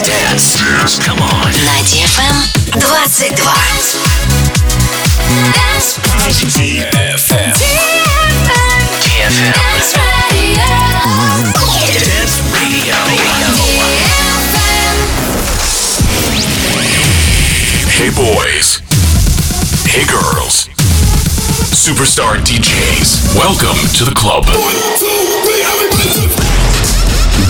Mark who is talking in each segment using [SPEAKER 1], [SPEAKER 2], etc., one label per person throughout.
[SPEAKER 1] Dance. Dance. Come on.
[SPEAKER 2] На DFM 22. Dance.
[SPEAKER 1] DFM. DFM.
[SPEAKER 2] Dance Radio.
[SPEAKER 1] Dance Radio. Hey boys. Hey girls. Superstar DJs. Welcome to the club.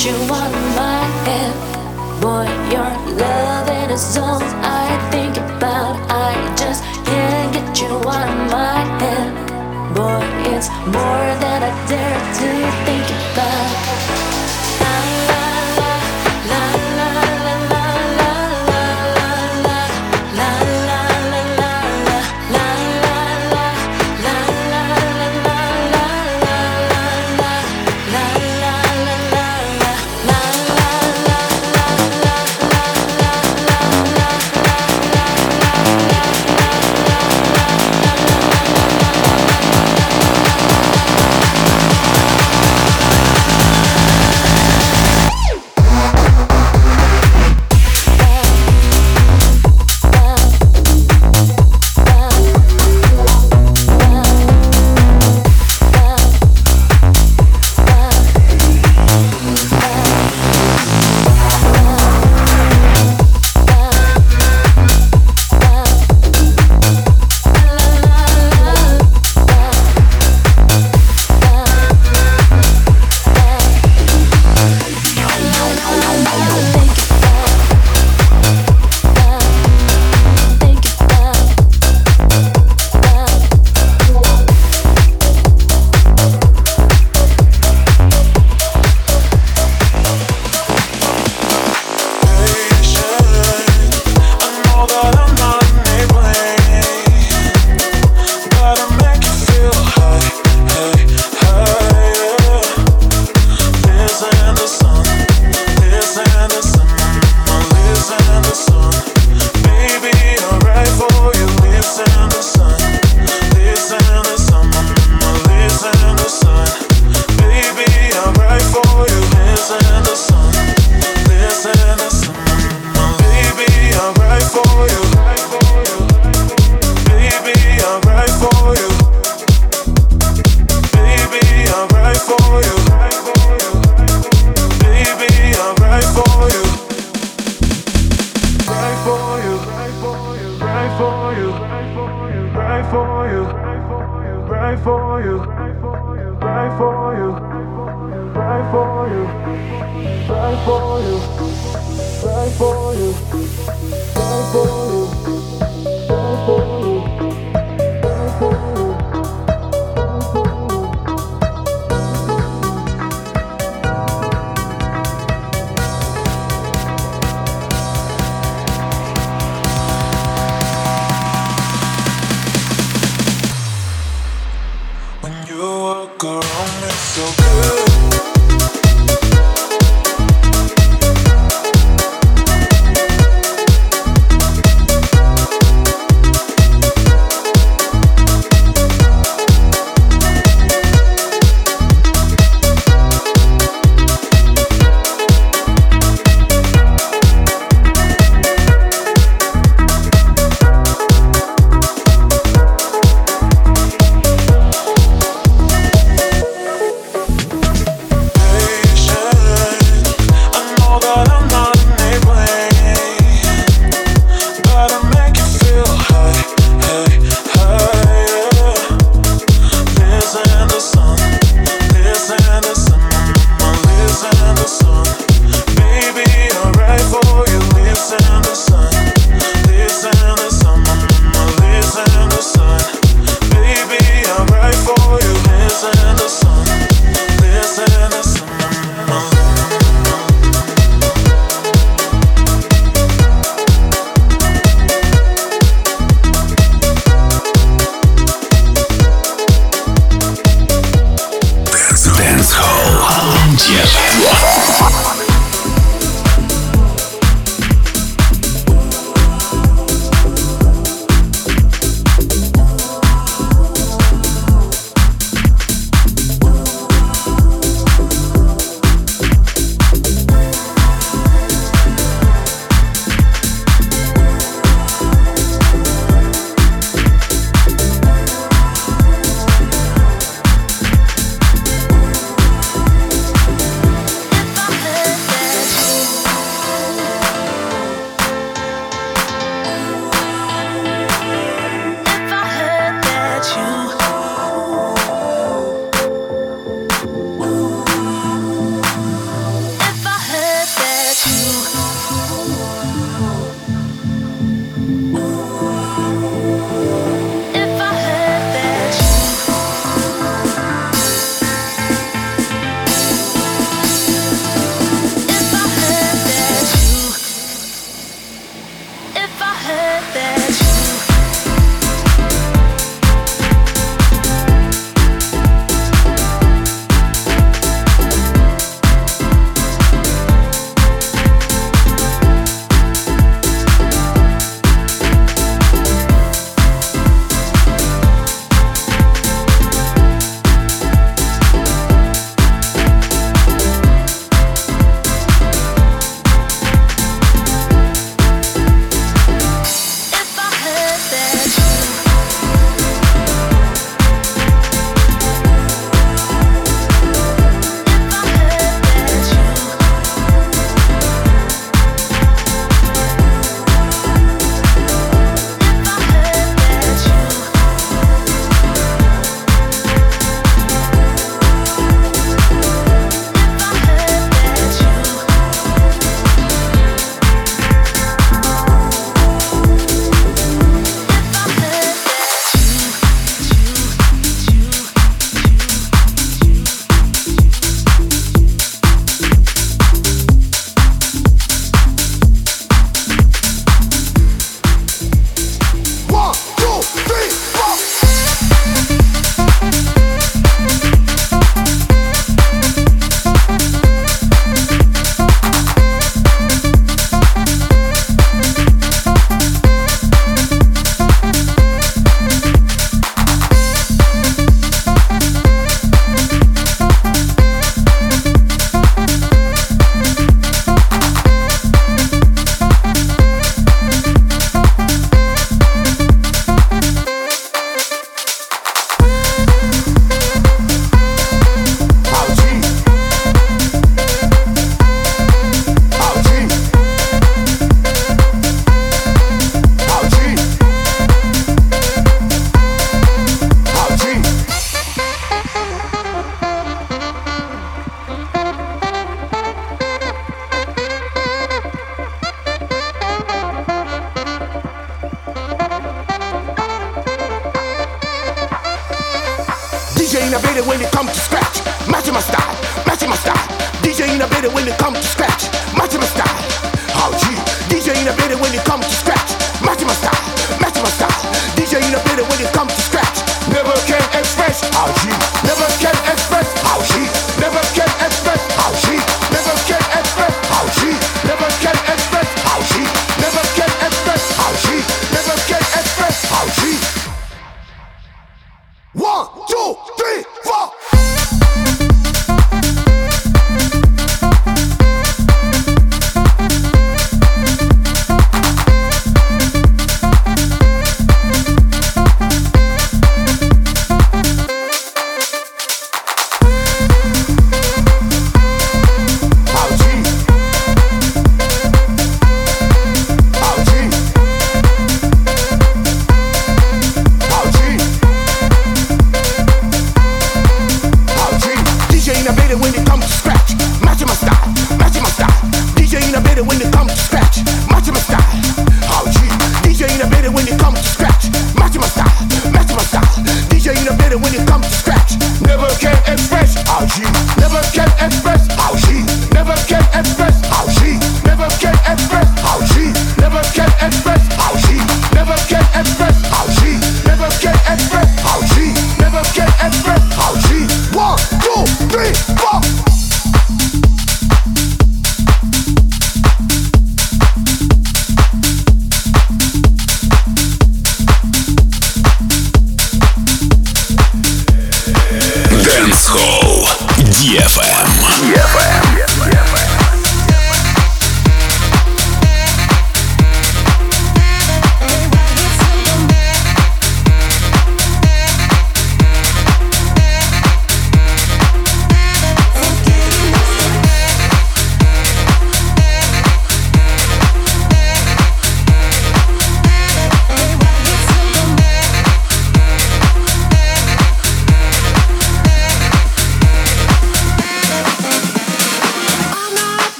[SPEAKER 3] If I had
[SPEAKER 4] Come to scratch. Matching my style, matching my style. DJ ain't a better when it comes to scratch. Matching my style. Oh gee, DJ ain't a better when it comes to scratch. Matching my style, matching my style. DJ ain't a better when it comes to scratch. Never can express. Oh gee.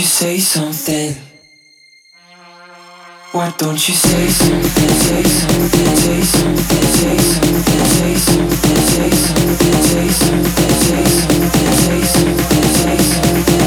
[SPEAKER 5] you
[SPEAKER 6] say something? Why don't you say something? Say something, say something, say something, say something, say something, say something, say something, say something, say something.